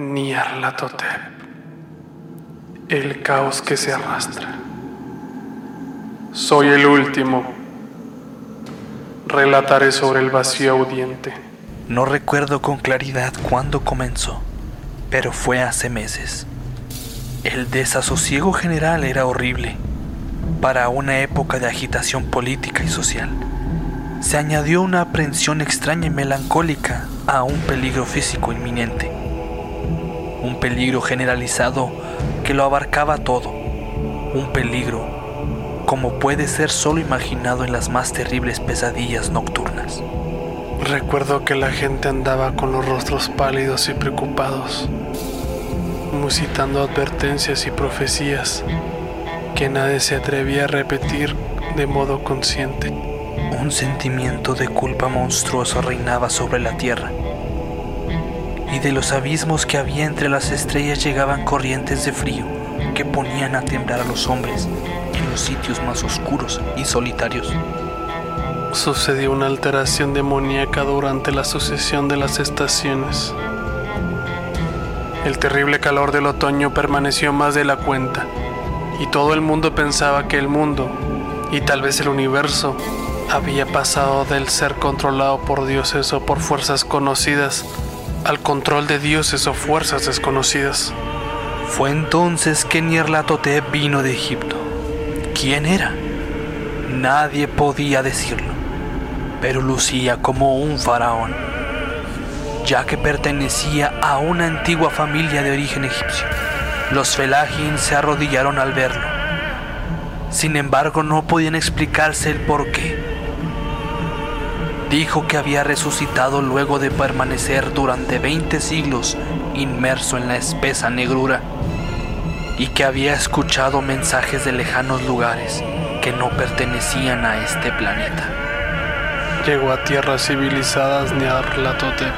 Nyarlathotep. El caos que se arrastra. Soy el último. Relataré sobre el vacío audiente. No recuerdo con claridad cuándo comenzó, pero fue hace meses. El desasosiego general era horrible. Para una época de agitación política y social, se añadió una aprensión extraña y melancólica a un peligro físico inminente un peligro generalizado que lo abarcaba todo, un peligro como puede ser solo imaginado en las más terribles pesadillas nocturnas. Recuerdo que la gente andaba con los rostros pálidos y preocupados, musitando advertencias y profecías que nadie se atrevía a repetir de modo consciente. Un sentimiento de culpa monstruoso reinaba sobre la tierra y de los abismos que había entre las estrellas llegaban corrientes de frío que ponían a temblar a los hombres en los sitios más oscuros y solitarios. Sucedió una alteración demoníaca durante la sucesión de las estaciones. El terrible calor del otoño permaneció más de la cuenta y todo el mundo pensaba que el mundo y tal vez el universo había pasado del ser controlado por dioses o por fuerzas conocidas al control de dioses o fuerzas desconocidas. Fue entonces que Nyarlathotep vino de Egipto. ¿Quién era? Nadie podía decirlo, pero lucía como un faraón, ya que pertenecía a una antigua familia de origen egipcio. Los Felagin se arrodillaron al verlo. Sin embargo, no podían explicarse el por qué dijo que había resucitado luego de permanecer durante 20 siglos inmerso en la espesa negrura y que había escuchado mensajes de lejanos lugares que no pertenecían a este planeta. Llegó a tierras civilizadas Nyarlathotep,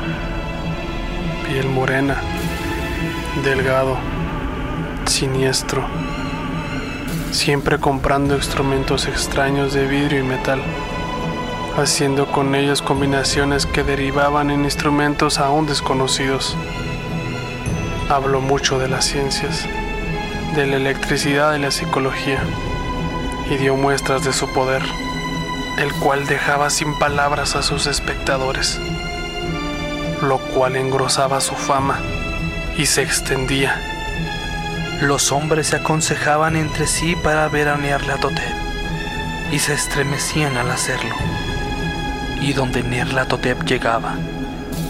piel morena, delgado, siniestro, siempre comprando instrumentos extraños de vidrio y metal haciendo con ellos combinaciones que derivaban en instrumentos aún desconocidos. Habló mucho de las ciencias, de la electricidad y la psicología, y dio muestras de su poder, el cual dejaba sin palabras a sus espectadores, lo cual engrosaba su fama y se extendía. Los hombres se aconsejaban entre sí para ver a Nyarlathotep y se estremecían al hacerlo y donde Nerlatotep llegaba,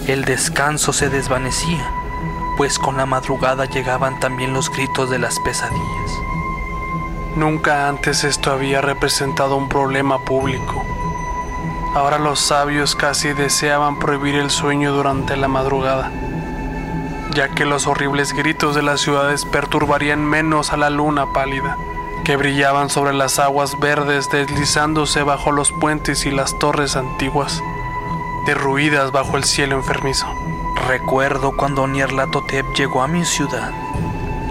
el descanso se desvanecía, pues con la madrugada llegaban también los gritos de las pesadillas. Nunca antes esto había representado un problema público. Ahora los sabios casi deseaban prohibir el sueño durante la madrugada, ya que los horribles gritos de las ciudades perturbarían menos a la luna pálida que brillaban sobre las aguas verdes deslizándose bajo los puentes y las torres antiguas, derruidas bajo el cielo enfermizo. Recuerdo cuando Nyarlathotep llegó a mi ciudad,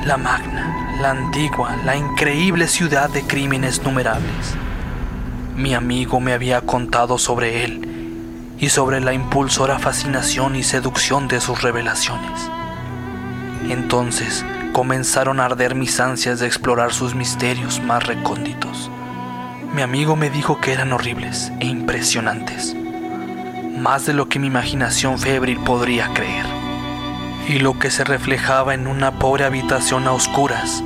la magna, la antigua, la increíble ciudad de crímenes numerables. Mi amigo me había contado sobre él y sobre la impulsora fascinación y seducción de sus revelaciones. Entonces, comenzaron a arder mis ansias de explorar sus misterios más recónditos. Mi amigo me dijo que eran horribles e impresionantes, más de lo que mi imaginación febril podría creer, y lo que se reflejaba en una pobre habitación a oscuras.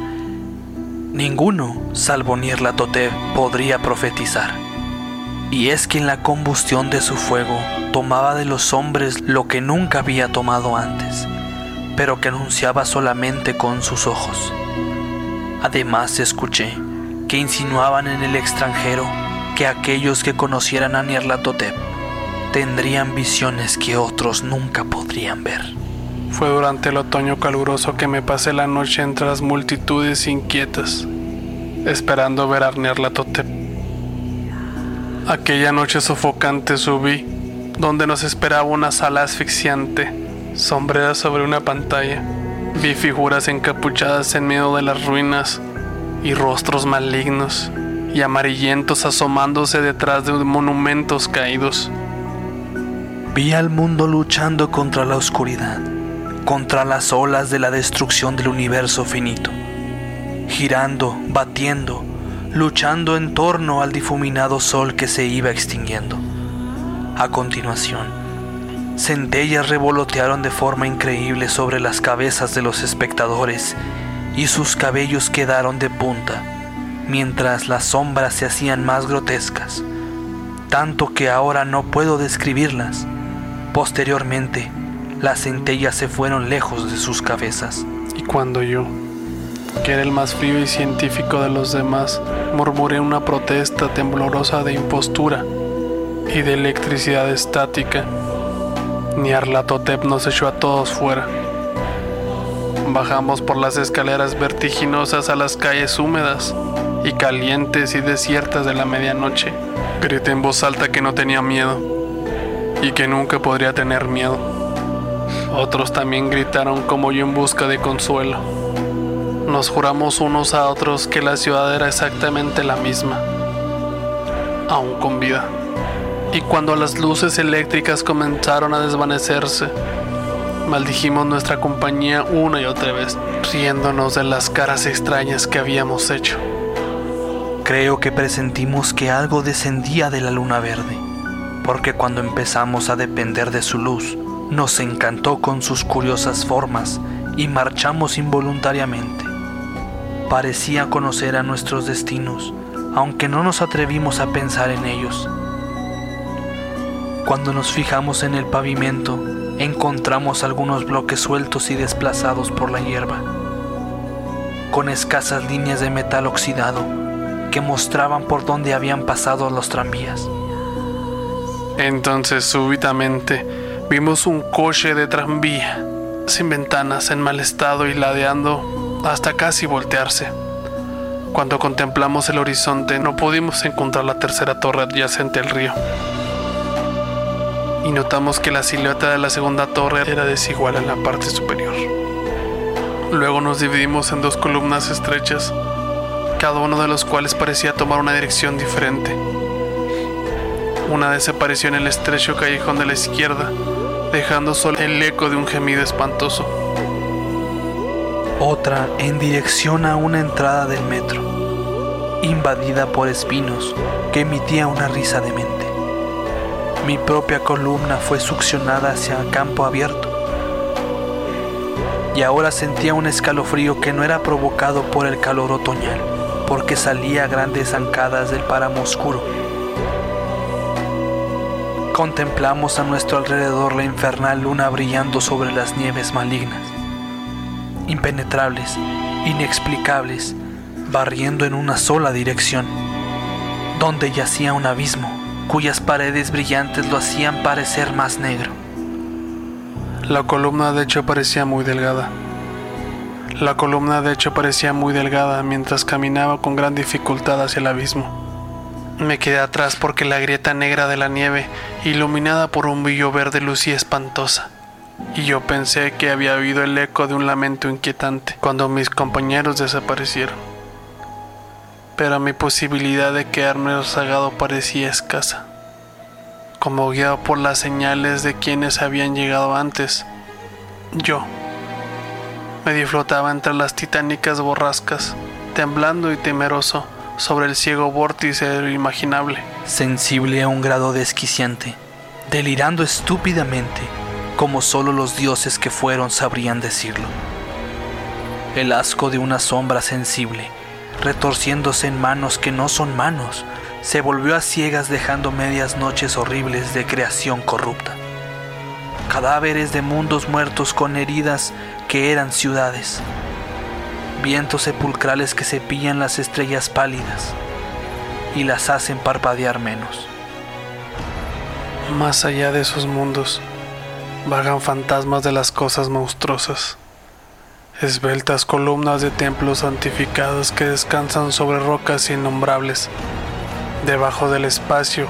Ninguno, salvo Nierlatotep, podría profetizar. Y es que en la combustión de su fuego tomaba de los hombres lo que nunca había tomado antes pero que anunciaba solamente con sus ojos. Además escuché que insinuaban en el extranjero que aquellos que conocieran a Nyarlathotep tendrían visiones que otros nunca podrían ver. Fue durante el otoño caluroso que me pasé la noche entre las multitudes inquietas, esperando ver a Nyarlathotep. Aquella noche sofocante subí, donde nos esperaba una sala asfixiante sombreras sobre una pantalla. Vi figuras encapuchadas en medio de las ruinas y rostros malignos y amarillentos asomándose detrás de monumentos caídos. Vi al mundo luchando contra la oscuridad, contra las olas de la destrucción del universo finito, girando, batiendo, luchando en torno al difuminado sol que se iba extinguiendo. A continuación, centellas revolotearon de forma increíble sobre las cabezas de los espectadores y sus cabellos quedaron de punta, mientras las sombras se hacían más grotescas, tanto que ahora no puedo describirlas. Posteriormente, las centellas se fueron lejos de sus cabezas. Y cuando yo, que era el más frío y científico de los demás, murmuré una protesta temblorosa de impostura y de electricidad estática, Nyarlathotep nos echó a todos fuera. Bajamos por las escaleras vertiginosas a las calles húmedas y calientes y desiertas de la medianoche. Grité en voz alta que no tenía miedo y que nunca podría tener miedo. Otros también gritaron como yo en busca de consuelo. Nos juramos unos a otros que la ciudad era exactamente la misma, aún con vida. Y cuando las luces eléctricas comenzaron a desvanecerse, maldijimos nuestra compañía una y otra vez, riéndonos de las caras extrañas que habíamos hecho. Creo que presentimos que algo descendía de la luna verde, porque cuando empezamos a depender de su luz, nos encantó con sus curiosas formas y marchamos involuntariamente. Parecía conocer a nuestros destinos, aunque no nos atrevimos a pensar en ellos. Cuando nos fijamos en el pavimento, encontramos algunos bloques sueltos y desplazados por la hierba, con escasas líneas de metal oxidado que mostraban por dónde habían pasado los tranvías. Entonces súbitamente vimos un coche de tranvía, sin ventanas, en mal estado y ladeando hasta casi voltearse. Cuando contemplamos el horizonte no pudimos encontrar la tercera torre adyacente al río. Y notamos que la silueta de la segunda torre era desigual en la parte superior. Luego nos dividimos en dos columnas estrechas, cada uno de los cuales parecía tomar una dirección diferente. Una desapareció en el estrecho callejón de la izquierda, dejando solo el eco de un gemido espantoso. Otra en dirección a una entrada del metro, invadida por espinos que emitía una risa demente. Mi propia columna fue succionada hacia campo abierto. Y ahora sentía un escalofrío que no era provocado por el calor otoñal, porque salía a grandes zancadas del páramo oscuro Contemplamos a nuestro alrededor la infernal luna brillando sobre las nieves malignas, impenetrables, inexplicables, barriendo en una sola dirección, donde yacía un abismo cuyas paredes brillantes lo hacían parecer más negro. La columna de hecho parecía muy delgada. La columna de hecho parecía muy delgada mientras caminaba con gran dificultad hacia el abismo. Me quedé atrás porque la grieta negra de la nieve, iluminada por un brillo verde, lucía espantosa. Y yo pensé que había oído el eco de un lamento inquietante cuando mis compañeros desaparecieron. Pero mi posibilidad de quedarme rezagado parecía escasa. Como guiado por las señales de quienes habían llegado antes, yo medio flotaba entre las titánicas borrascas, temblando y temeroso sobre el ciego vórtice de lo imaginable. sensible a un grado desquiciante, delirando estúpidamente, como solo los dioses que fueron sabrían decirlo. El asco de una sombra sensible, retorciéndose en manos que no son manos, se volvió a ciegas dejando medias noches horribles de creación corrupta. Cadáveres de mundos muertos con heridas que eran ciudades, vientos sepulcrales que cepillan las estrellas pálidas y las hacen parpadear menos. Más allá de esos mundos, vagan fantasmas de las cosas monstruosas, esbeltas columnas de templos santificados que descansan sobre rocas innombrables, debajo del espacio,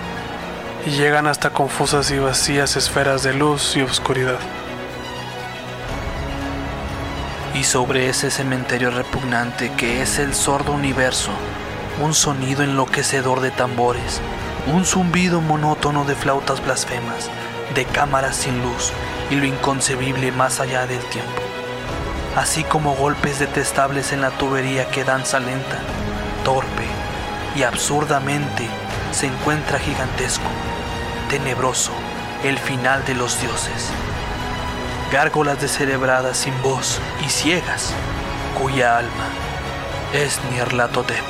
y llegan hasta confusas y vacías esferas de luz y oscuridad. Y sobre ese cementerio repugnante que es el sordo universo, un sonido enloquecedor de tambores, un zumbido monótono de flautas blasfemas, de cámaras sin luz y lo inconcebible más allá del tiempo, así como golpes detestables en la tubería que danza lenta, torpe y absurdamente se encuentra gigantesco, tenebroso, el final de los dioses. Gárgolas descerebradas sin voz y ciegas, cuya alma es Nierlatotep.